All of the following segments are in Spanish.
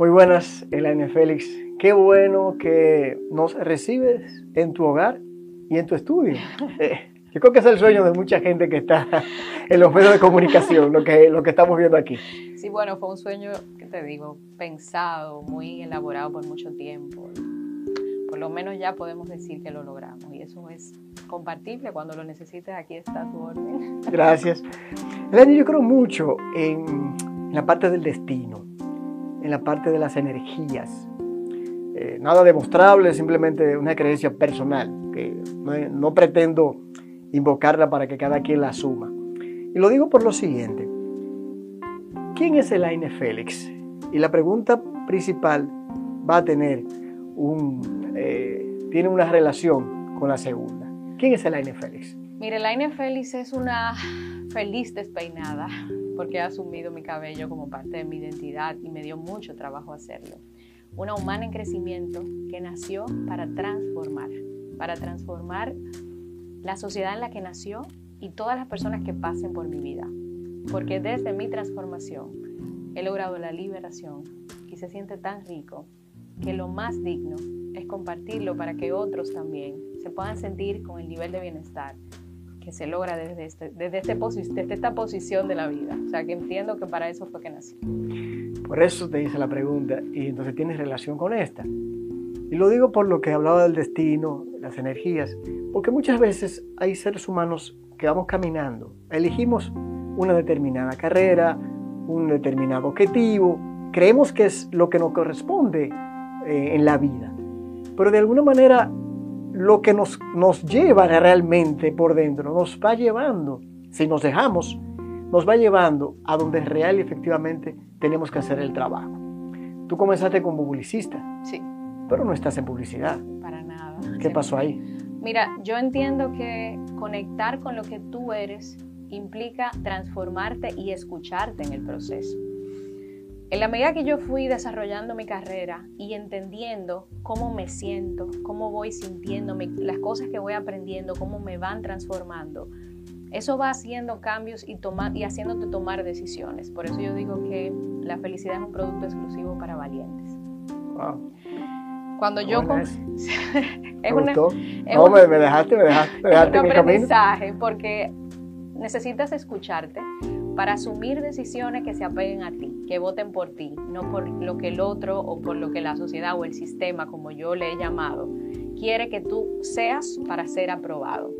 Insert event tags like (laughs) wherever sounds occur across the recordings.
Muy buenas, Elaine Félix. Qué bueno que nos recibes en tu hogar y en tu estudio. (laughs) Eh, yo creo que es el sueño de mucha gente que está en los medios de comunicación, lo que, lo que estamos viendo aquí. Sí, bueno, fue un sueño, que te digo, pensado, muy elaborado por mucho tiempo. Por lo menos ya podemos decir que lo logramos y eso es compartible. Cuando lo necesites, aquí está tu orden. Gracias. Elaine, yo creo mucho en la parte del destino, en la parte de las energías. Eh, nada demostrable, simplemente una creencia personal, que no, pretendo invocarla para que cada quien la asuma. Y lo digo por lo siguiente. ¿Quién es Elaine Félix? Y la pregunta principal va a tener un, eh, tiene una relación con la segunda. ¿Quién es Elaine Félix? Mire, Elaine Félix es una feliz despeinada porque ha asumido mi cabello como parte de mi identidad y me dio mucho trabajo hacerlo. Una humana en crecimiento que nació para transformar, para transformar la sociedad en la que nació y todas las personas que pasen por mi vida. Porque desde mi transformación he logrado la liberación y se siente tan rico que lo más digno es compartirlo para que otros también se puedan sentir con el nivel de bienestar que se logra desde, este, desde, este desde esta posición de la vida. O sea, que entiendo que para eso fue que nací. Por eso te hice la pregunta y entonces tienes relación con esta. Y lo digo por lo que hablaba del destino, las energías, porque muchas veces hay seres humanos que vamos caminando, elegimos una determinada carrera, un determinado objetivo, creemos que es lo que nos corresponde eh, en la vida, pero de alguna manera lo que nos, nos lleva realmente por dentro nos va llevando, si nos dejamos, nos va llevando a donde real y efectivamente tenemos que hacer el trabajo. Tú comenzaste como publicista. Sí pero no estás en publicidad. Para nada. ¿Qué pasó ahí? Mira, yo entiendo que conectar con lo que tú eres implica transformarte y escucharte en el proceso. En la medida que yo fui desarrollando mi carrera y entendiendo cómo me siento, cómo voy sintiéndome, las cosas que voy aprendiendo, cómo me van transformando, eso va haciendo cambios y, y haciéndote tomar decisiones. Por eso yo digo que la felicidad es un producto exclusivo para valientes. Wow. Cuando yo... Es, (laughs) es una, no, me, me, dejaste, me dejaste, me dejaste un aprendizaje porque necesitas escucharte para asumir decisiones que se apeguen a ti, que voten por ti, no por lo que el otro o por lo que la sociedad o el sistema, como yo le he llamado, quiere que tú seas para ser aprobado.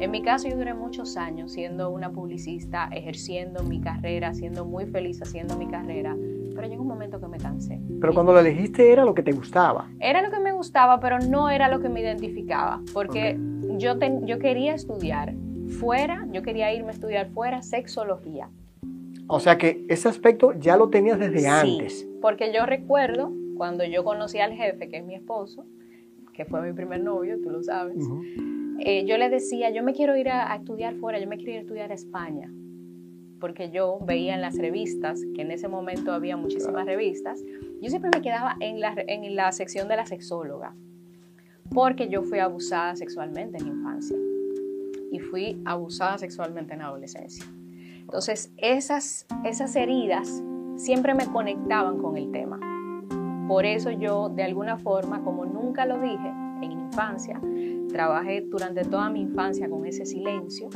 En mi caso yo duré muchos años siendo una publicista, ejerciendo mi carrera, siendo muy feliz haciendo mi carrera, pero llegó un momento que me cansé. Pero cuando lo elegiste era lo que te gustaba. Era lo que me gustaba, pero no era lo que me identificaba, porque yo, yo quería estudiar fuera, yo quería irme a estudiar fuera sexología. O sea que ese aspecto ya lo tenías desde sí, antes. Porque yo recuerdo cuando yo conocí al jefe, que es mi esposo, que fue mi primer novio, tú lo sabes, eh, yo le decía, yo me quiero ir a, a, estudiar fuera, yo me quiero ir a estudiar a España porque yo veía en las revistas, que en ese momento había muchísimas revistas, yo siempre me quedaba en la, en la sección de la sexóloga, porque yo fui abusada sexualmente en infancia y fui abusada sexualmente en adolescencia. Entonces, esas, esas heridas siempre me conectaban con el tema. Por eso yo, de alguna forma, como nunca lo dije en infancia, trabajé durante toda mi infancia con ese silencio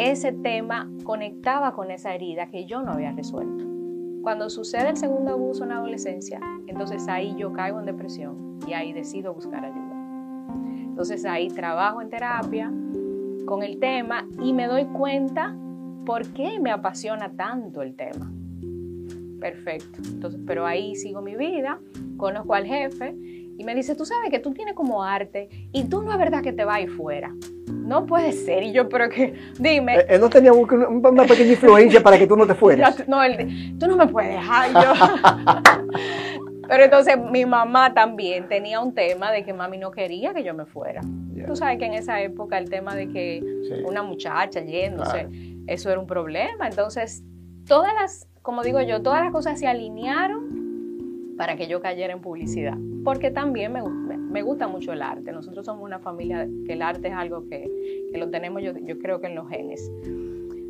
ese tema conectaba con esa herida que yo no había resuelto. Cuando sucede el segundo abuso en la adolescencia, entonces ahí yo caigo en depresión y ahí decido buscar ayuda. Entonces ahí trabajo en terapia con el tema y me doy cuenta por qué me apasiona tanto el tema. Perfecto. Entonces, pero ahí sigo mi vida, conozco al jefe y me dice, tú sabes que tú tienes como arte y tú no es verdad que te vas a ir fuera. No puede ser. Y yo, pero que, dime. Él, no tenía una pequeña influencia para que tú no te (laughs) fueras. no, él, tú no me puedes dejar. Yo. (laughs) pero entonces mi mamá también tenía un tema de que mami no quería que yo me fuera. Tú sabes que en esa época el tema de que una muchacha yéndose, eso era un problema. Entonces, todas las, como digo yo, todas las cosas se alinearon para que yo cayera en publicidad, porque también me, me, gusta mucho el arte. Nosotros somos una familia que el arte es algo que, que lo tenemos yo, yo creo que en los genes.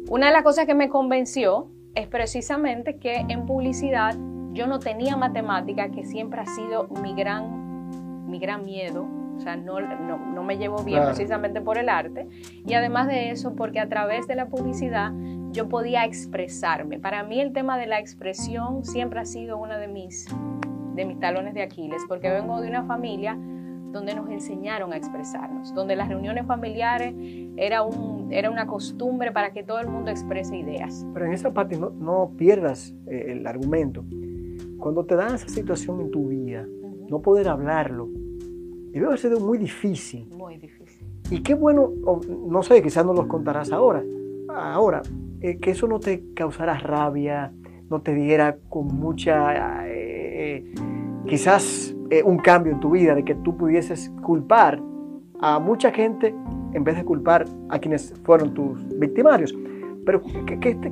Una de las cosas que me convenció es precisamente que en publicidad yo no tenía matemática, que siempre ha sido mi gran, mi gran miedo. O sea, no, no, me llevo bien precisamente por el arte. Y además de eso, porque a través de la publicidad yo podía expresarme. Para mí el tema de la expresión siempre ha sido uno de mis, de mis talones de Aquiles, porque vengo de una familia donde nos enseñaron a expresarnos, donde las reuniones familiares era, un, era una costumbre para que todo el mundo exprese ideas. Pero en esa parte no, pierdas eh, el argumento. Cuando te dan esa situación en tu vida, no poder hablarlo, debe haber sido muy difícil. Muy difícil. Y qué bueno, no sé, quizás no los contarás ahora, ahora, eh, que eso no te causara rabia, no te diera con mucha, eh, quizás eh, un cambio en tu vida, de que tú pudieses culpar a mucha gente en vez de culpar a quienes fueron tus victimarios. Pero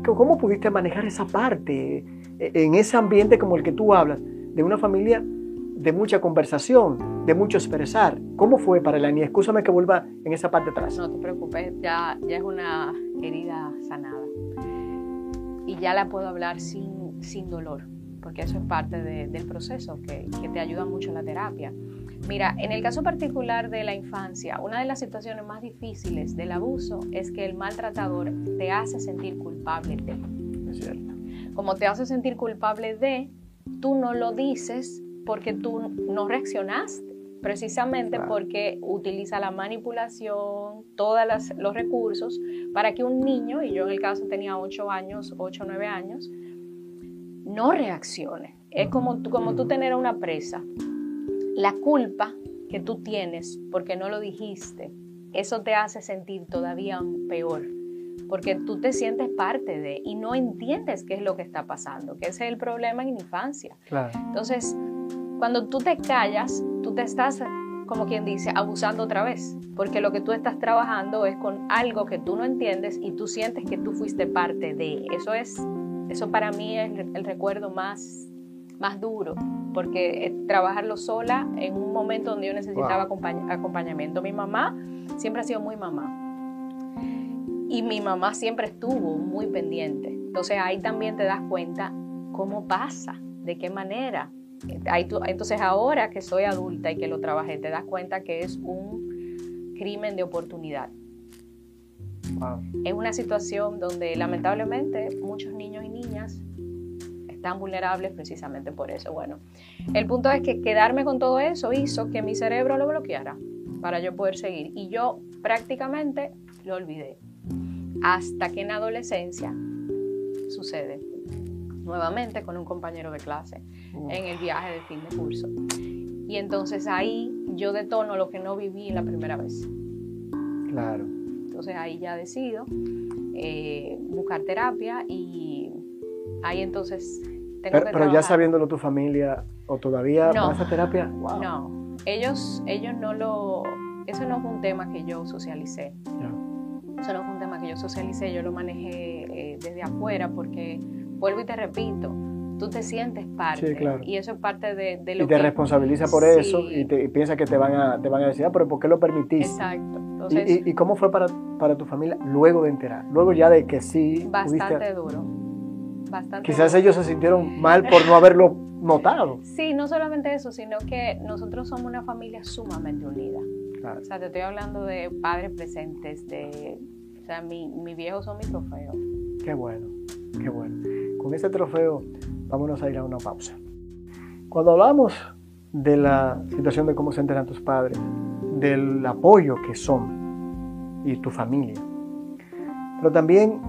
¿cómo pudiste manejar esa parte en ese ambiente como el que tú hablas, de una familia de mucha conversación, de mucho expresar? ¿Cómo fue para la niña? Escúchame que vuelva en esa parte atrás. No te preocupes, ya, ya es una herida sanada. Y ya la puedo hablar sin, sin dolor porque eso es parte del proceso que, que te ayuda mucho la terapia. Mira, en el caso particular de la infancia, una de las situaciones más difíciles del abuso es que el maltratador te hace sentir culpable de. Es cierto. Como te hace sentir culpable de, tú no lo dices porque tú no reaccionaste, precisamente porque utiliza la manipulación, todos los recursos, para que un niño, y yo en el caso tenía 8 años, 8 o 9 años, no reaccione. Es como, como tú tener una presa. La culpa que tú tienes porque no lo dijiste, eso te hace sentir todavía peor, porque tú te sientes parte de y no entiendes qué es lo que está pasando, que ese es el problema en la infancia. Entonces, cuando tú te callas, tú te estás, como quien dice, abusando otra vez, porque lo que tú estás trabajando es con algo que tú no entiendes y tú sientes que tú fuiste parte de. Eso es eso para mí es el recuerdo más, más duro, porque trabajarlo sola en un momento donde yo necesitaba acompañamiento. Mi mamá siempre ha sido muy mamá. Y mi mamá siempre estuvo muy pendiente. Entonces ahí también te das cuenta cómo pasa, de qué manera. Entonces ahora que soy adulta y que lo trabajé, te das cuenta que es un crimen de oportunidad. Es una situación donde lamentablemente muchos niños y niñas están vulnerables precisamente por eso. Bueno, el punto es que quedarme con todo eso hizo que mi cerebro lo bloqueara para yo poder seguir. Y yo prácticamente lo olvidé. Hasta que en adolescencia sucede nuevamente con un compañero de clase en el viaje de fin de curso. Y entonces ahí yo detono lo que no viví la primera vez. Claro. Entonces ahí ya decido eh, buscar terapia y ahí entonces tengo pero, que Pero ya sabiéndolo tu familia o todavía no, vas a terapia, No, ellos, ellos no lo... Eso no fue un tema que yo socialicé. Eso no fue un tema que yo socialicé, yo lo manejé eh, desde afuera porque, vuelvo y te repito, tú te sientes parte. Y eso es parte de, de lo y te responsabiliza por eso y, te, piensa que te van, a, te van a decir, ah, pero ¿por qué lo permitiste? Exacto. ¿Y, cómo fue para, para, tu familia luego de enterar? Luego ya de que sí. Bastante duro. Bastante Quizás ellos se sintieron mal por no haberlo notado. (laughs) Sí, no solamente eso, sino que nosotros somos una familia sumamente unida. O sea, te estoy hablando de padres presentes, de... O sea, mi, mi viejo son mi trofeo. Qué bueno, qué bueno. Con ese trofeo vámonos a ir a una pausa. Cuando hablamos de la situación de cómo se enteran tus padres, del apoyo que son y tu familia, pero también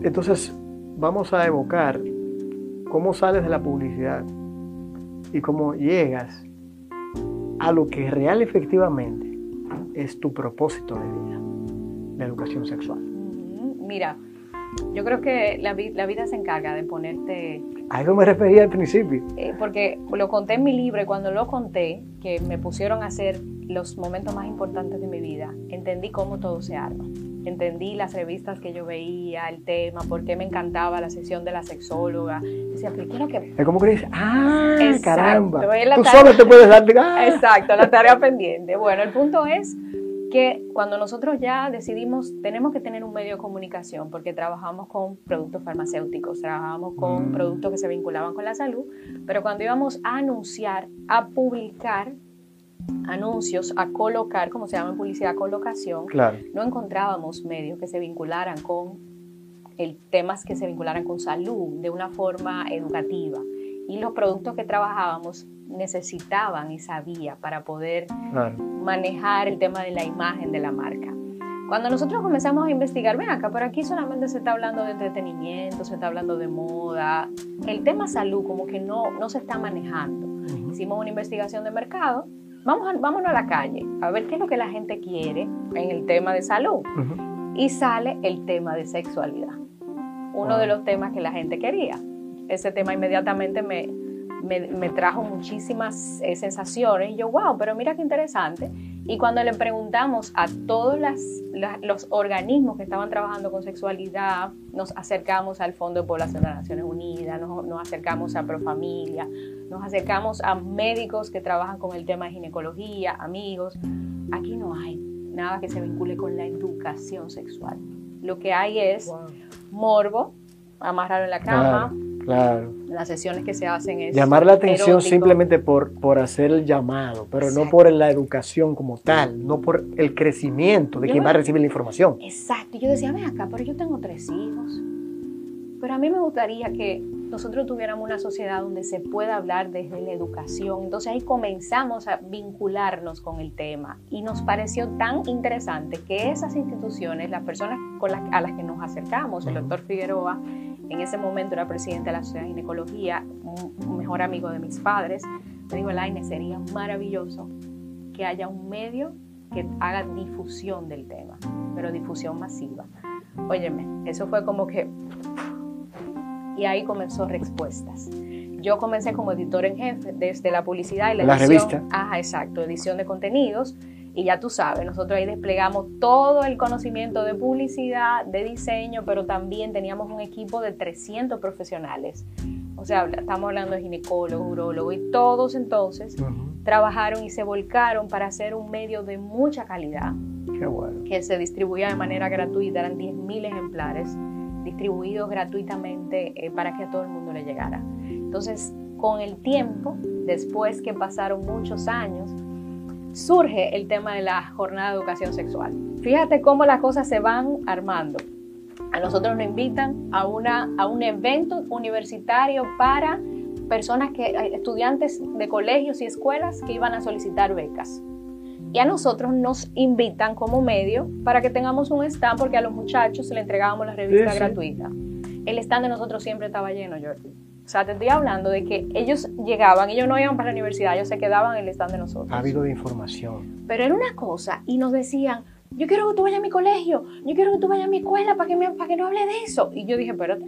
entonces vamos a evocar cómo sales de la publicidad y cómo llegas a lo que real efectivamente es tu propósito de vida, la educación sexual. Mira, yo creo que la, la, vida se encarga de ponerte... A eso me refería al principio. Eh, porque lo conté en mi libro y cuando lo conté, que me pusieron a hacer los momentos más importantes de mi vida, entendí cómo todo se arma. Entendí las revistas que yo veía, el tema, por qué me encantaba la sesión de la sexóloga. Decía, pero ¿qué es lo que...? Es como que dices, ¡ah, caramba! Tú solo te puedes dar... Exacto, la tarea pendiente. Bueno, el punto es que cuando nosotros ya decidimos, tenemos que tener un medio de comunicación, porque trabajamos con productos farmacéuticos, trabajamos con mm. productos que se vinculaban con la salud, pero cuando íbamos a anunciar, a publicar anuncios, a colocar, como se llama en publicidad, colocación, no encontrábamos medios que se vincularan con el, temas que se vincularan con salud de una forma educativa. Y los productos que trabajábamos necesitaban esa vía para poder manejar el tema de la imagen de la marca. Cuando nosotros comenzamos a investigar, ven acá, por aquí solamente se está hablando de entretenimiento, se está hablando de moda, el tema salud como que no, no se está manejando. Hicimos una investigación de mercado, vamos a, vámonos a la calle a ver qué es lo que la gente quiere en el tema de salud. Y sale el tema de sexualidad, uno de los temas que la gente quería. Ese tema inmediatamente me, me, trajo muchísimas eh, sensaciones y yo, wow, pero mira qué interesante. Y cuando le preguntamos a todos los organismos que estaban trabajando con sexualidad, nos acercamos al Fondo de Población de las Naciones Unidas, nos, nos acercamos a Profamilia, nos acercamos a médicos que trabajan con el tema de ginecología, amigos. Aquí no hay nada que se vincule con la educación sexual. Lo que hay es morbo, amarrarlo en la cama, Claro. Las sesiones que se hacen es. Llamar la atención simplemente por, por hacer el llamado, pero no por la educación como tal, no por el crecimiento de quien va a recibir la información. Exacto. Yo decía, ven acá, pero yo tengo tres hijos. Pero a mí me gustaría que nosotros tuviéramos una sociedad donde se pueda hablar desde la educación. Entonces ahí comenzamos a vincularnos con el tema y nos pareció tan interesante que esas instituciones, las personas con las, a las que nos acercamos, el doctor Figueroa, en ese momento era presidente de la Sociedad de Ginecología, un, mejor amigo de mis padres, me dijo, Laine, sería maravilloso que haya un medio que haga difusión del tema, pero difusión masiva. Óyeme, eso fue como que... Y ahí comenzó Respuestas. Yo comencé como editor en jefe desde la publicidad y la, la edición. revista. Ajá, exacto, edición de contenidos y ya tú sabes, nosotros ahí desplegamos todo el conocimiento de publicidad, de diseño, pero también teníamos un equipo de 300 profesionales. O sea, estamos hablando de ginecólogos, urólogos y todos entonces trabajaron y se volcaron para hacer un medio de mucha calidad. Qué bueno. Que se distribuía de manera gratuita, eran 10.000 ejemplares distribuidos gratuitamente eh, para que a todo el mundo le llegara. Entonces, con el tiempo, después que pasaron muchos años, surge el tema de la jornada de educación sexual. Fíjate cómo las cosas se van armando. A nosotros nos invitan a, una, a un evento universitario para personas que, eh, estudiantes de colegios y escuelas que iban a solicitar becas. Y a nosotros nos invitan como medio para que tengamos un stand porque a los muchachos se le entregábamos la revista gratuita. El stand de nosotros siempre estaba lleno, Jordi. O sea, te estoy hablando de que ellos llegaban, ellos no iban para la universidad, ellos se quedaban en el stand de nosotros. Ha habido de información. Pero era una cosa, y nos decían, yo quiero que tú vayas a mi colegio, yo quiero que tú vayas a mi escuela para que, me, para que no hable de eso. Y yo dije, espérate,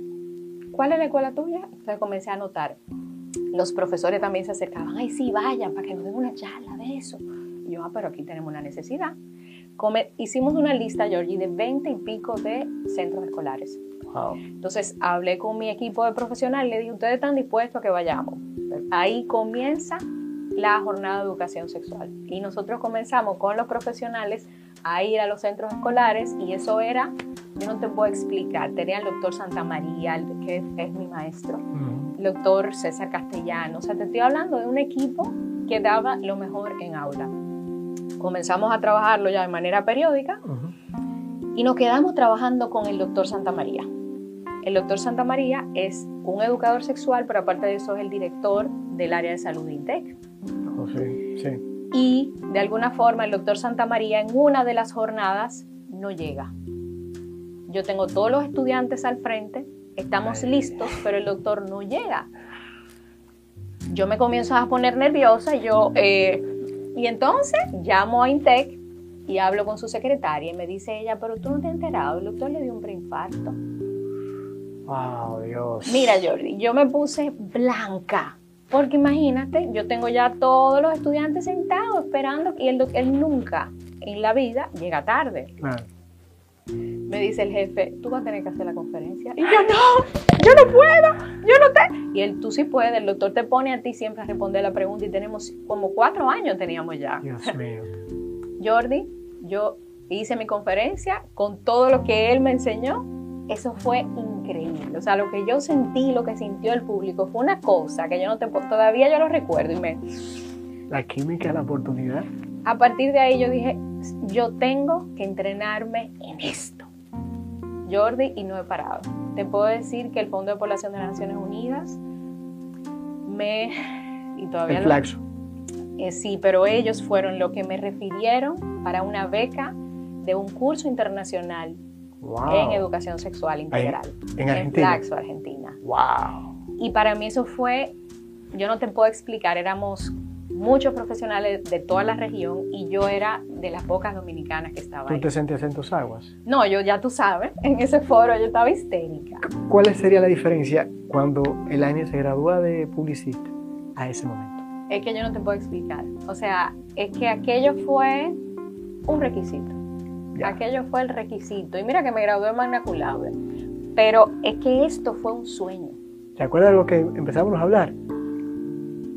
¿cuál es la escuela tuya? Entonces comencé a notar. Los profesores también se acercaban, ay, sí, vayan, para que nos den una charla de eso. Y yo, ah, pero aquí tenemos una necesidad. hicimos una lista, Georgie, de 20 y pico de centros escolares entonces hablé con mi equipo de profesionales, le dije, ustedes están dispuestos a que vayamos. Ahí comienza la jornada de educación sexual. Y nosotros comenzamos con los profesionales a ir a los centros escolares y eso era, yo no te puedo explicar, tenía el doctor Santa María, que es mi maestro, el doctor César Castellano, o sea, te estoy hablando de un equipo que daba lo mejor en aula. Comenzamos a trabajarlo ya de manera periódica y nos quedamos trabajando con el doctor Santa María. El doctor Santa María es un educador sexual, pero aparte de eso es el director del área de salud de INTEC. Oh, sí, sí. Y de alguna forma el doctor Santa María en una de las jornadas no llega. Yo tengo todos los estudiantes al frente, estamos listos, pero el doctor no llega. Yo me comienzo a poner nerviosa yo, eh, y entonces llamo a INTEC y hablo con su secretaria y me dice ella, pero tú no te has enterado, el doctor le dio un preinfarto. Wow, Dios. Mira, Jordi, yo me puse blanca. Porque imagínate, yo tengo ya todos los estudiantes sentados esperando y él, él nunca en la vida llega tarde. Me dice el jefe, tú vas a tener que hacer la conferencia. Y yo no, yo no puedo, yo no te. Y él, tú sí puedes, el doctor te pone a ti siempre a responder la pregunta y tenemos como cuatro años teníamos ya. Dios mío. Jordi, Yo hice mi conferencia con todo lo que él me enseñó. Eso fue increíble. O sea, lo que yo sentí, lo que sintió el público, fue una cosa que yo no te todavía yo lo recuerdo y me la química, la oportunidad. A partir de ahí yo dije, yo tengo que entrenarme en esto. Jordi, y no he parado. Te puedo decir que el Fondo de Población de las Naciones Unidas me... Y todavía el flaxo. Eh, sí, pero ellos fueron lo que me refirieron para una beca de un curso internacional en educación sexual integral. En, Argentina. En Flaxo, Argentina. Wow. Y para mí eso fue, yo no te puedo explicar, éramos muchos profesionales de toda la región y yo era de las pocas dominicanas que estaba ahí. ¿Tú te sentías en tus aguas? No, yo ya tú sabes, (laughs) en ese foro yo estaba histérica. ¿Cuál sería la diferencia cuando el año se gradúa de publicista a ese momento? Es que yo no te puedo explicar. O sea, es que aquello fue un requisito. Aquello fue el requisito. Y mira que me gradué en Magna Cum Laude. Pero es que esto fue un sueño. ¿Te acuerdas de lo que empezamos a hablar?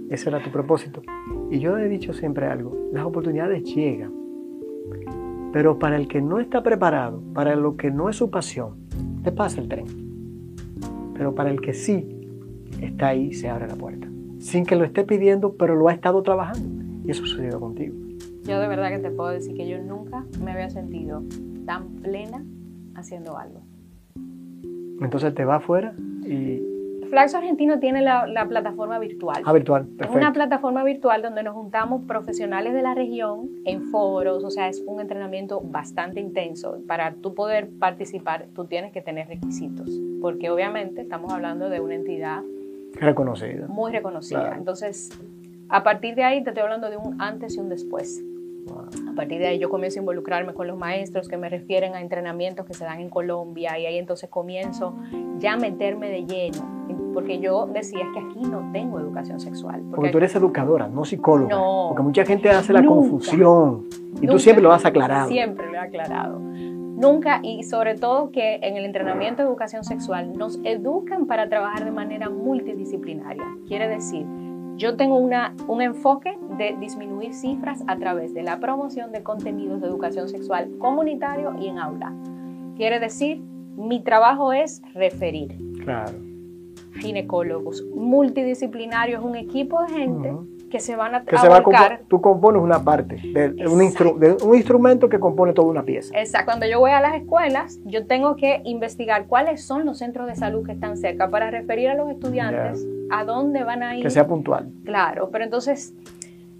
Ese era tu propósito. Y yo he dicho siempre algo, las oportunidades llegan, pero para el que no está preparado, para lo que no es su pasión, te pasa el tren. Pero para el que sí está ahí, se abre la puerta. Sin que lo esté pidiendo, pero lo ha estado trabajando. Y eso sucedido contigo. Yo de verdad que te puedo decir que yo nunca me había sentido tan plena haciendo algo. Entonces te va afuera y Flaxo Argentino tiene la, plataforma virtual. Ah, virtual, perfecto. Es una plataforma virtual donde nos juntamos profesionales de la región en foros, o sea, es un entrenamiento bastante intenso. Para tú poder participar, tú tienes que tener requisitos, porque obviamente estamos hablando de una entidad reconocida. Muy reconocida. Entonces, a partir de ahí te estoy hablando de un antes y un después. A partir de ahí yo comienzo a involucrarme con los maestros que me refieren a entrenamientos que se dan en Colombia y ahí entonces comienzo ya a meterme de lleno porque yo decía que aquí no tengo educación sexual. Porque, tú eres educadora, no psicóloga. No, porque mucha gente hace la confusión y tú siempre lo has aclarado. Siempre lo he aclarado. Nunca, y sobre todo que en el entrenamiento de educación sexual nos educan para trabajar de manera multidisciplinaria. Quiere decir, yo tengo una, un enfoque de disminuir cifras a través de la promoción de contenidos de educación sexual comunitario y en aula. Quiere decir, mi trabajo es referir. Claro ginecólogos multidisciplinarios, un equipo de gente que se van a, que se va a Tú compones una parte de un, un, instrumento que compone toda una pieza. Exacto. Cuando yo voy a las escuelas, yo tengo que investigar cuáles son los centros de salud que están cerca para referir a los estudiantes a dónde van a ir. Que sea puntual. Claro, pero entonces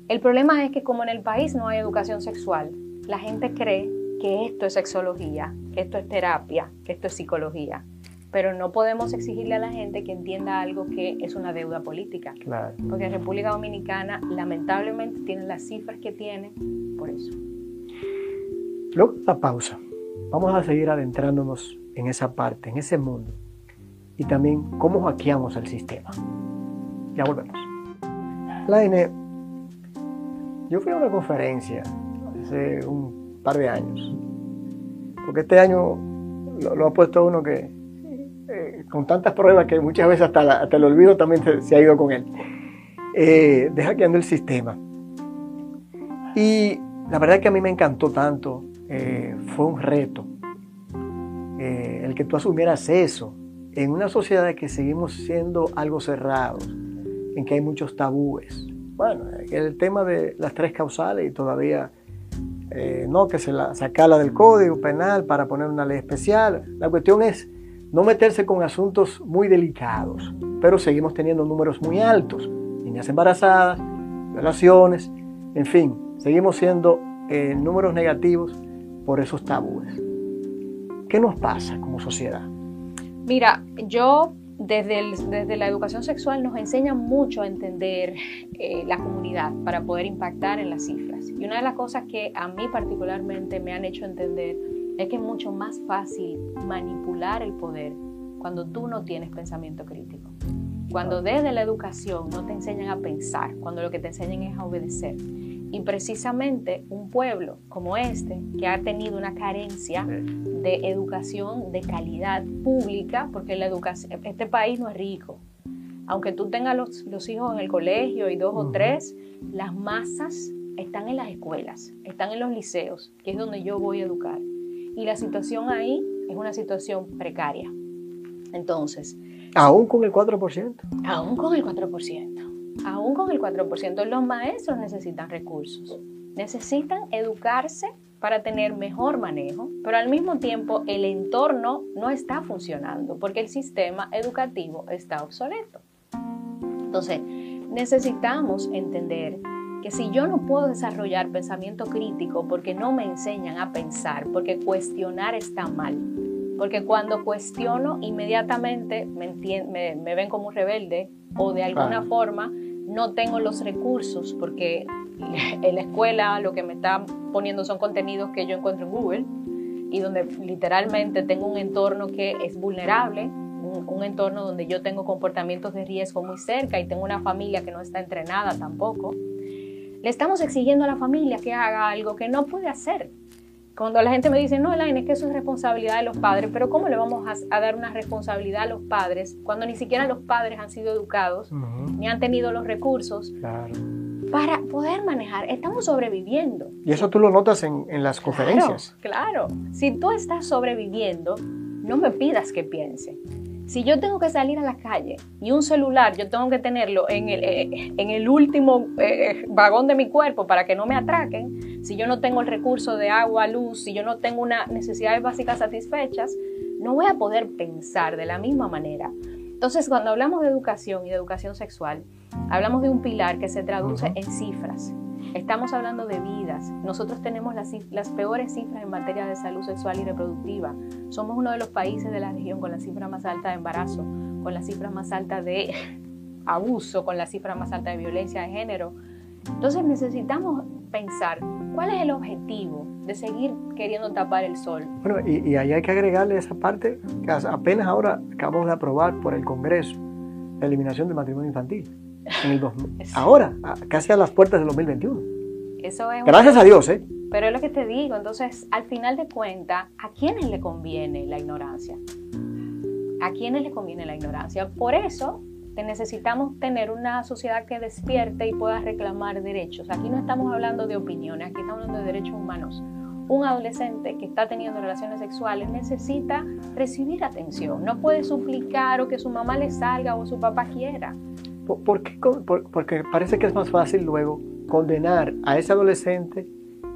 el problema es que como en el país no hay educación sexual, la gente cree que esto es sexología, que esto es terapia, que esto es psicología pero no podemos exigirle a la gente que entienda algo que es una deuda política. Claro. Porque República Dominicana lamentablemente tiene las cifras que tiene por eso. Luego la pausa. Vamos a seguir adentrándonos en esa parte, en ese mundo. Y también cómo hackeamos el sistema. Ya volvemos. Laine, yo fui a una conferencia hace un par de años. Porque este año lo ha puesto uno que eh, con tantas pruebas que muchas veces hasta, el olvido también se, ha ido con él, eh, de hackeando el sistema. Y la verdad que a mí me encantó tanto, eh, fue un reto eh, el que tú asumieras eso en una sociedad que seguimos siendo algo cerrados, en que hay muchos tabúes. Bueno, el tema de las tres causales y todavía no que se la sacarla del código penal para poner una ley especial. La cuestión es no meterse con asuntos muy delicados, pero seguimos teniendo números muy altos, niñas embarazadas, relaciones, en fin, seguimos siendo eh, números negativos por esos tabúes. ¿Qué nos pasa como sociedad? Mira, yo desde, desde la educación sexual nos enseña mucho a entender eh, la comunidad para poder impactar en las cifras. Y una de las cosas que a mí particularmente me han hecho entender es que es mucho más fácil manipular el poder cuando tú no tienes pensamiento crítico. Cuando desde la educación no te enseñan a pensar, cuando lo que te enseñan es a obedecer. Y precisamente un pueblo como este, que ha tenido una carencia de educación de calidad pública, porque la educación, este país no es rico. Aunque tú tengas los, hijos en el colegio y dos o tres, las masas están en las escuelas, están en los liceos, que es donde yo voy a educar. Y la situación ahí es una situación precaria. Entonces... ¿Aún con el 4%? Aún con el 4%. Aún con el 4%. Los maestros necesitan recursos. Necesitan educarse para tener mejor manejo, pero al mismo tiempo el entorno no está funcionando porque el sistema educativo está obsoleto. Entonces, necesitamos entender que si yo no puedo desarrollar pensamiento crítico porque no me enseñan a pensar, porque cuestionar está mal, porque cuando cuestiono inmediatamente me, me, ven como un rebelde o de alguna forma no tengo los recursos porque (laughs) en la escuela lo que me está poniendo son contenidos que yo encuentro en Google y donde literalmente tengo un entorno que es vulnerable, un, entorno donde yo tengo comportamientos de riesgo muy cerca y tengo una familia que no está entrenada tampoco. Le estamos exigiendo a la familia que haga algo que no puede hacer. Cuando la gente me dice, no, Elaine, es que eso es responsabilidad de los padres, pero ¿cómo le vamos a, dar una responsabilidad a los padres cuando ni siquiera los padres han sido educados, ni han tenido los recursos claro para poder manejar. Estamos sobreviviendo. Y eso tú lo notas en, las conferencias. Claro, si tú estás sobreviviendo, no me pidas que piense. Si yo tengo que salir a la calle y un celular, yo tengo que tenerlo en el, eh, en el último eh, vagón de mi cuerpo para que no me atraquen, si yo no tengo el recurso de agua, luz, si yo no tengo unas necesidades básicas satisfechas, no voy a poder pensar de la misma manera. Entonces, cuando hablamos de educación y de educación sexual, Hablamos de un pilar que se traduce en cifras. Estamos hablando de vidas. Nosotros tenemos las, peores cifras en materia de salud sexual y reproductiva. Somos uno de los países de la región con la cifra más alta de embarazo, con la cifra más alta de (laughs) abuso, con la cifra más alta de violencia de género. Entonces necesitamos pensar cuál es el objetivo de seguir queriendo tapar el sol. Bueno, y, y ahí hay que agregarle esa parte que apenas ahora acabamos de aprobar por el Congreso, la eliminación del matrimonio infantil ahora, casi a las puertas del 2021. Eso es Gracias a Dios, ¿eh? Pero es lo que te digo, entonces, al final de cuentas, ¿a quiénes le conviene la ignorancia? ¿A quiénes le conviene la ignorancia? Por eso necesitamos tener una sociedad que despierte y pueda reclamar derechos. Aquí no estamos hablando de opiniones, aquí estamos hablando de derechos humanos. Un adolescente que está teniendo relaciones sexuales necesita recibir atención, no puede suplicar o que su mamá le salga o su papá quiera. ¿Por qué? porque parece que es más fácil luego condenar a ese adolescente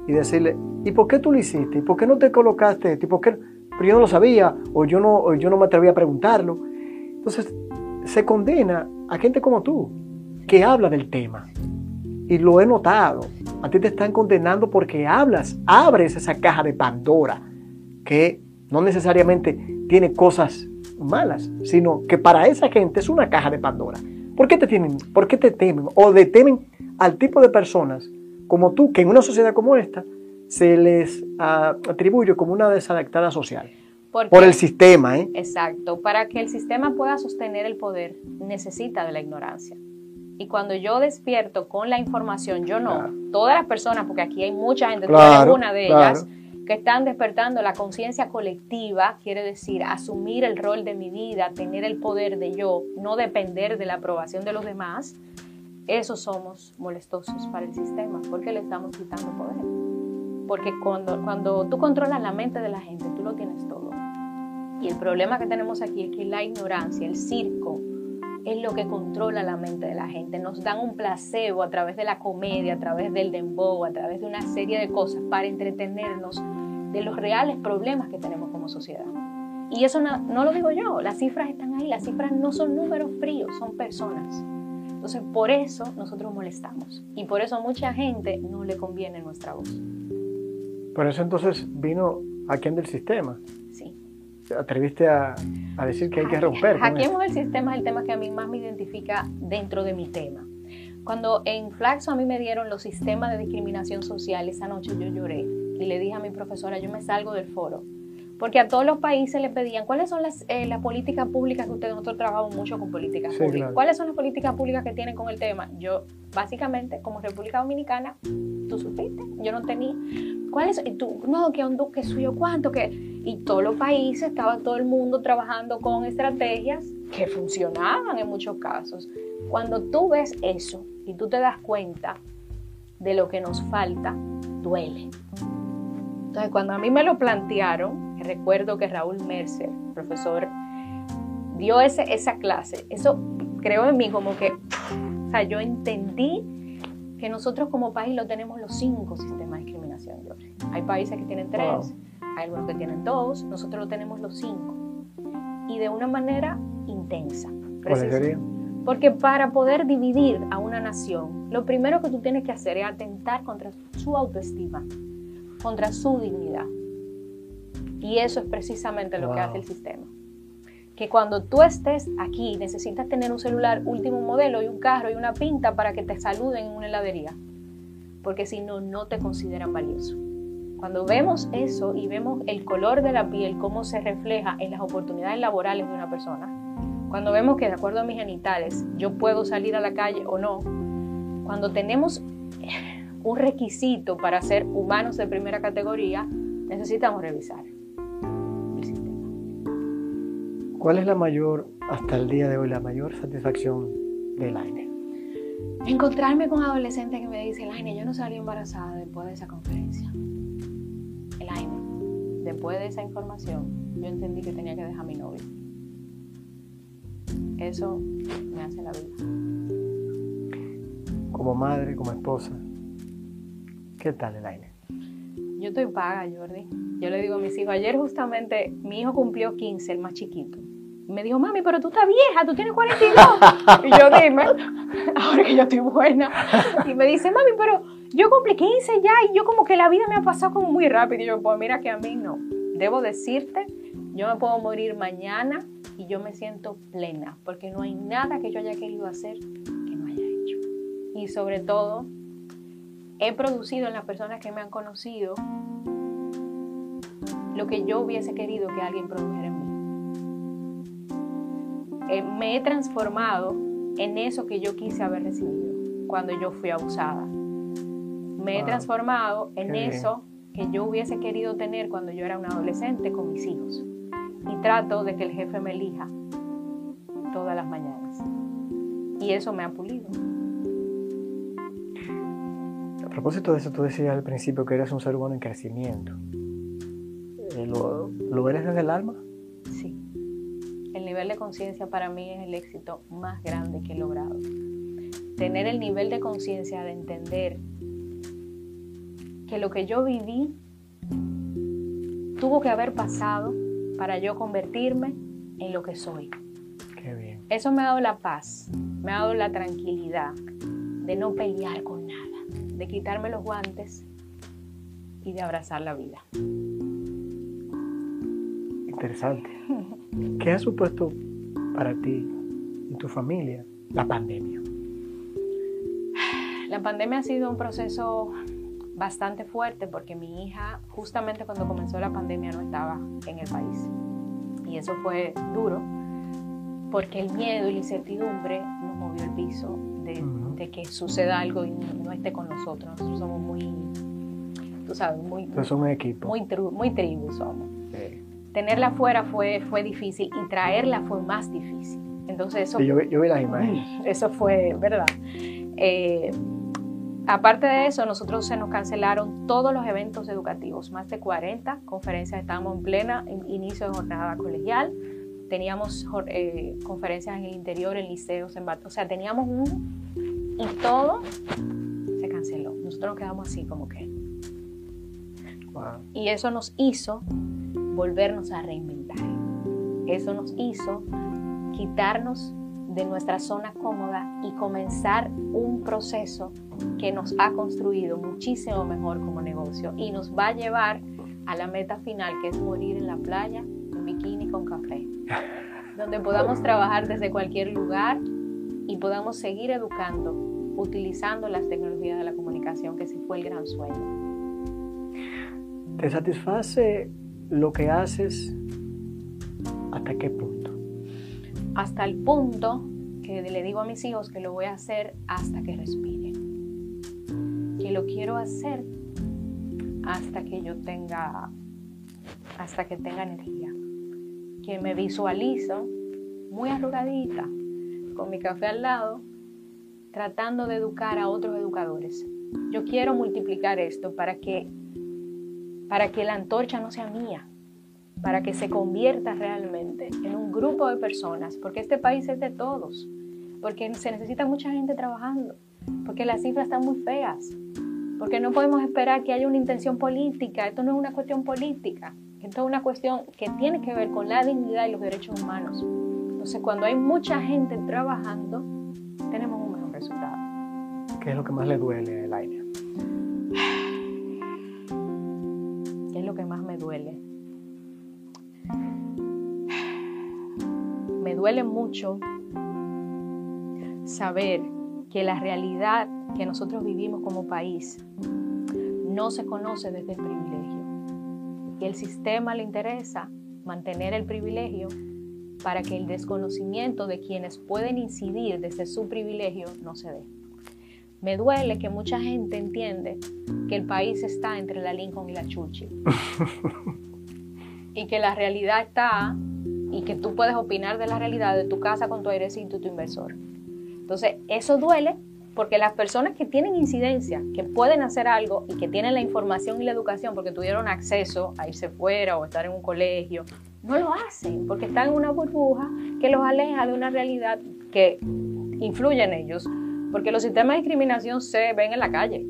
y decirle, ¿y por qué tú lo hiciste? ¿Y por qué no te colocaste? ¿Y por qué? Pero yo no lo sabía o yo no, yo no me atreví a preguntarlo. Entonces, se condena a gente como tú, que habla del tema. Y lo he notado. A ti te están condenando porque hablas, abres esa caja de Pandora, que no necesariamente tiene cosas malas, sino que para esa gente es una caja de Pandora. ¿Por qué te tienen? ¿Por qué te temen? O detemen al tipo de personas como tú, que en una sociedad como esta se les ah, atribuye como una desadaptada social. por el sistema, ¿eh? Exacto. Para que el sistema pueda sostener el poder, necesita de la ignorancia. Y cuando yo despierto con la información, yo no, todas las personas, porque aquí hay mucha gente, claro, una de ellas, que están despertando la conciencia colectiva, quiere decir asumir el rol de mi vida, tener el poder de yo, no depender de la aprobación de los demás, esos somos molestosos para el sistema, porque le estamos quitando poder. Porque cuando, cuando tú controlas la mente de la gente, tú lo tienes todo. Y el problema que tenemos aquí es que la ignorancia, el circo, es lo que controla la mente de la gente. Nos dan un placebo a través de la comedia, a través del dembow, a través de una serie de cosas para entretenernos de los reales problemas que tenemos como sociedad. Y eso no, no, lo digo yo, las cifras están ahí, las cifras no son números fríos, son personas. Entonces, por eso nosotros molestamos y por eso a mucha gente no le conviene nuestra voz. Por eso entonces vino Hackeen del sistema. Sí. Te atreviste a, a decir que hay que romper. Hackeemos el sistema es el tema que a mí más me identifica dentro de mi tema. Cuando en Flaxo a mí me dieron los sistemas de discriminación social, esa noche yo lloré y le dije a mi profesora, yo me salgo del foro. Porque a todos los países le pedían, ¿cuáles son las, eh, las políticas públicas que ustedes, nosotros trabajamos mucho con políticas públicas? ¿Cuáles son las políticas públicas que tienen con el tema? Yo, básicamente, como República Dominicana, tú supiste, yo no tenía. ¿Cuáles? Y tú, no, que un que suyo, cuánto, que. Y todos los países, estaba todo el mundo trabajando con estrategias que funcionaban en muchos casos. Cuando tú ves eso y tú te das cuenta de lo que nos falta duele. Entonces, cuando a mí me lo plantearon, recuerdo que Raúl Mercer, profesor, dio ese, esa clase. Eso creo en mí como que, o sea, yo entendí que nosotros como país lo tenemos los cinco sistemas de discriminación. Hay países que tienen tres, hay algunos que tienen dos, nosotros lo tenemos los cinco. Y de una manera intensa. Porque para poder dividir a una nación, lo primero que tú tienes que hacer es atentar contra su autoestima, contra su dignidad. Y eso es precisamente lo que hace el sistema. Que cuando tú estés aquí necesitas tener un celular último modelo y un carro y una pinta para que te saluden en una heladería. Porque si no, no te consideran valioso. Cuando vemos eso y vemos el color de la piel, cómo se refleja en las oportunidades laborales de una persona, cuando vemos que de acuerdo a mis genitales yo puedo salir a la calle o no, cuando tenemos un requisito para ser humanos de primera categoría, necesitamos revisar el sistema. ¿Cuál es la mayor, hasta el día de hoy, la mayor satisfacción del AINE? Encontrarme con adolescentes que me dicen, AINE, yo no salí embarazada después de esa conferencia. El AINE, después de esa información, yo entendí que tenía que dejar a mi novio eso me hace la vida. Como madre, como esposa, ¿qué tal el aire? Yo estoy paga, Jordi. Yo le digo a mis hijos, ayer justamente mi hijo cumplió 15, el más chiquito. Y me dijo, mami, pero tú estás vieja, tú tienes 42. y yo dime, (laughs) ahora que yo estoy buena. Y me dice, mami, pero yo cumplí 15 ya y yo como que la vida me ha pasado como muy rápido. Y yo, pues mira que a mí no. Debo decirte, yo me puedo morir mañana y yo me siento plena, porque no hay nada que yo haya querido hacer que no haya hecho. Y sobre todo, he producido en las personas que me han conocido lo que yo hubiese querido que alguien produjera en mí. Eh, me he transformado en eso que yo quise haber recibido cuando yo fui abusada. Me he transformado en eso que yo hubiese querido tener cuando yo era un adolescente con mis hijos y trato de que el jefe me elija todas las mañanas. Y eso me ha pulido. A propósito de eso, tú decías al principio que eres un ser humano en crecimiento. Eh, ¿Lo, ¿Lo eres desde el alma? Sí. El nivel de conciencia para mí es el éxito más grande que he logrado. Tener el nivel de conciencia de entender que lo que yo viví tuvo que haber pasado para yo convertirme en lo que soy. Qué bien. Eso me ha dado la paz, me ha dado la tranquilidad de no pelear con nada, de quitarme los guantes y de abrazar la vida. Interesante. ¿Qué ha supuesto para ti y tu familia la pandemia? La pandemia ha sido un proceso bastante fuerte porque mi hija justamente cuando comenzó la pandemia no estaba en el país. Y eso fue duro porque el miedo y la incertidumbre nos movió el piso de, que suceda algo y no esté con nosotros. Nosotros somos muy, tú sabes, muy... somos equipo. Muy, muy tribu somos. Tenerla afuera fue, fue difícil y traerla fue más difícil. Entonces eso... yo, vi las imágenes. (laughs) Eso fue, ¿verdad? Eh, Aparte de eso, nosotros se nos cancelaron todos los eventos educativos, más de 40 conferencias, estábamos en plena inicio de jornada colegial, teníamos eh, conferencias en el interior, en liceos, en o sea, teníamos un... y todo se canceló. Nosotros nos quedamos así como que... Y eso nos hizo volvernos a reinventar. Eso nos hizo quitarnos de nuestra zona cómoda y comenzar un proceso que nos ha construido muchísimo mejor como negocio y nos va a llevar a la meta final que es morir en la playa en bikini con café, (laughs) donde podamos trabajar desde cualquier lugar y podamos seguir educando utilizando las tecnologías de la comunicación, que ese fue el gran sueño. ¿Te satisface lo que haces? ¿Hasta qué punto? hasta el punto que le digo a mis hijos que lo voy a hacer hasta que respire. Que lo quiero hacer hasta que yo tenga, hasta que tenga energía. Que me visualizo muy arrugadita, con mi café al lado, tratando de educar a otros educadores yo quiero multiplicar esto para que, para que la antorcha no sea mía, para que se convierta realmente en un grupo de personas, porque este país es de todos, porque se necesita mucha gente trabajando, porque las cifras están muy feas, porque no podemos esperar que haya una intención política, esto no es una cuestión política, esto es una cuestión que tiene que ver con la dignidad y los derechos humanos. Entonces, cuando hay mucha gente trabajando, tenemos un mejor resultado. ¿Qué es lo que más le duele Elaine? ¿Qué es lo que más me duele? Me duele mucho saber que la realidad que nosotros vivimos como país no se conoce desde el privilegio. Y el sistema le interesa mantener el privilegio para que el desconocimiento de quienes pueden incidir desde su privilegio no se dé. Me duele que mucha gente entiende que el país está entre la Lincoln y la Churchill. (laughs) y que la realidad está y que tú puedes opinar de la realidad de tu casa con tu airecito y tu inversor. Entonces, eso duele porque las personas que tienen incidencia, que pueden hacer algo y que tienen la información y la educación porque tuvieron acceso a irse fuera o estar en un colegio, no lo hacen porque están en una burbuja que los aleja de una realidad que influye en ellos. Porque los sistemas de discriminación se ven en la calle.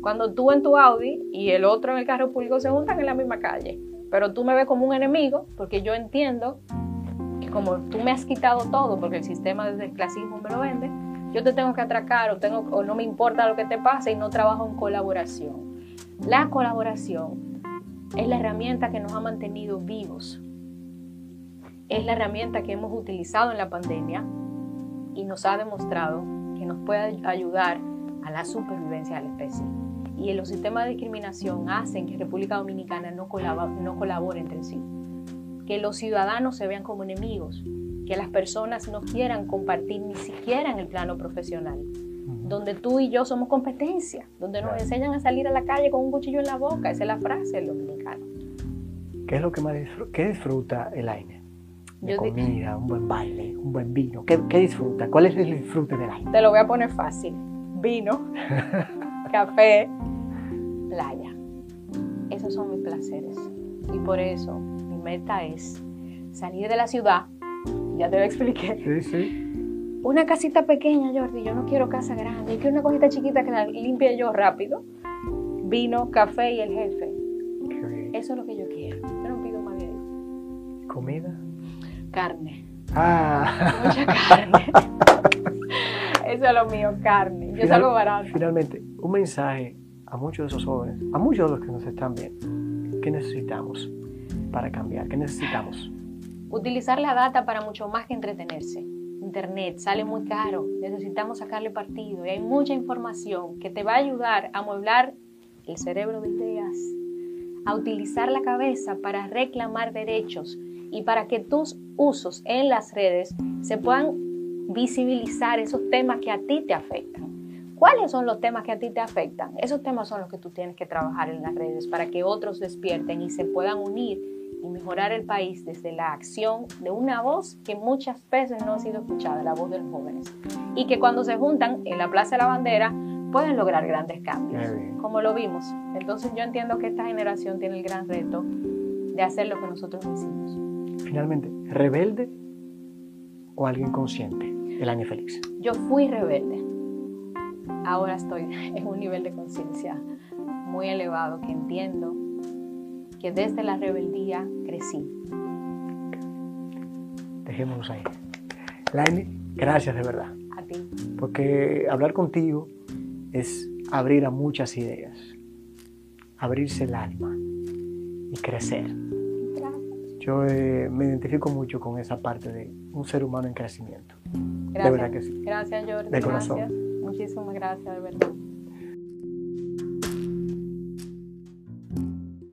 Cuando tú en tu Audi y el otro en el carro público se juntan en la misma calle, pero tú me ves como un enemigo porque yo entiendo que como tú me has quitado todo porque el sistema del clasismo me lo vende, yo te tengo que atracar o, tengo, o no me importa lo que te pase y no trabajo en colaboración. La colaboración es la herramienta que nos ha mantenido vivos. Es la herramienta que hemos utilizado en la pandemia y nos ha demostrado que nos puede ayudar a la supervivencia de la especie. Y los sistemas de discriminación hacen que República Dominicana no, colabore, no colabore entre sí. Que los ciudadanos se vean como enemigos, que las personas no quieran compartir ni siquiera en el plano profesional, donde tú y yo somos competencia, donde nos enseñan a salir a la calle con un cuchillo en la boca, esa es la frase del dominicano. ¿Qué es lo que más disfruta, qué disfruta el comida, un buen baile, un buen vino. ¿Qué, ¿Qué, disfruta? ¿Cuál es el disfrute del aire? Te lo voy a poner fácil. Vino, (laughs) café, playa. Esos son mis placeres. Y por eso mi meta es salir de la ciudad ya te lo expliqué. Sí, sí. Una casita pequeña, Jordi, yo no quiero casa grande, yo quiero una cosita chiquita que la limpie yo rápido. Vino, café y el jefe. Eso es lo que yo quiero. Yo no pido más de ¿Comida? Carne. Ah. Mucha (laughs) carne. Eso es lo mío, carne. Yo salgo barato. Finalmente, un mensaje a muchos de esos jóvenes, a muchos de los que nos están viendo. ¿Qué necesitamos para cambiar? ¿Qué necesitamos? Utilizar la data para mucho más que entretenerse. Internet sale muy caro, necesitamos sacarle partido y hay mucha información que te va a ayudar a amueblar el cerebro de ideas, a utilizar la cabeza para reclamar derechos y para que tus usos en las redes se puedan visibilizar esos temas que a ti te afectan. ¿Cuáles son los temas que a ti te afectan? Esos temas son los que tú tienes que trabajar en las redes para que otros despierten y se puedan unir y mejorar el país desde la acción de una voz que muchas veces no ha sido escuchada, la voz de los jóvenes. Y que cuando se juntan en la Plaza de la Bandera pueden lograr grandes cambios, como lo vimos. Entonces yo entiendo que esta generación tiene el gran reto de hacer lo que nosotros hicimos. Finalmente, ¿rebelde o alguien consciente? El año feliz. Yo fui rebelde. Ahora estoy (laughs) en un nivel de conciencia muy elevado que entiendo que desde la rebeldía crecí. Dejémonos ahí. Laine, gracias de verdad. A ti. Porque hablar contigo es abrir a muchas ideas, abrirse el alma y crecer. Yo eh, me identifico mucho con esa parte de un ser humano en crecimiento. Gracias. De verdad que sí. Gracias, Jordi. De corazón. Gracias. Muchísimas gracias, de verdad.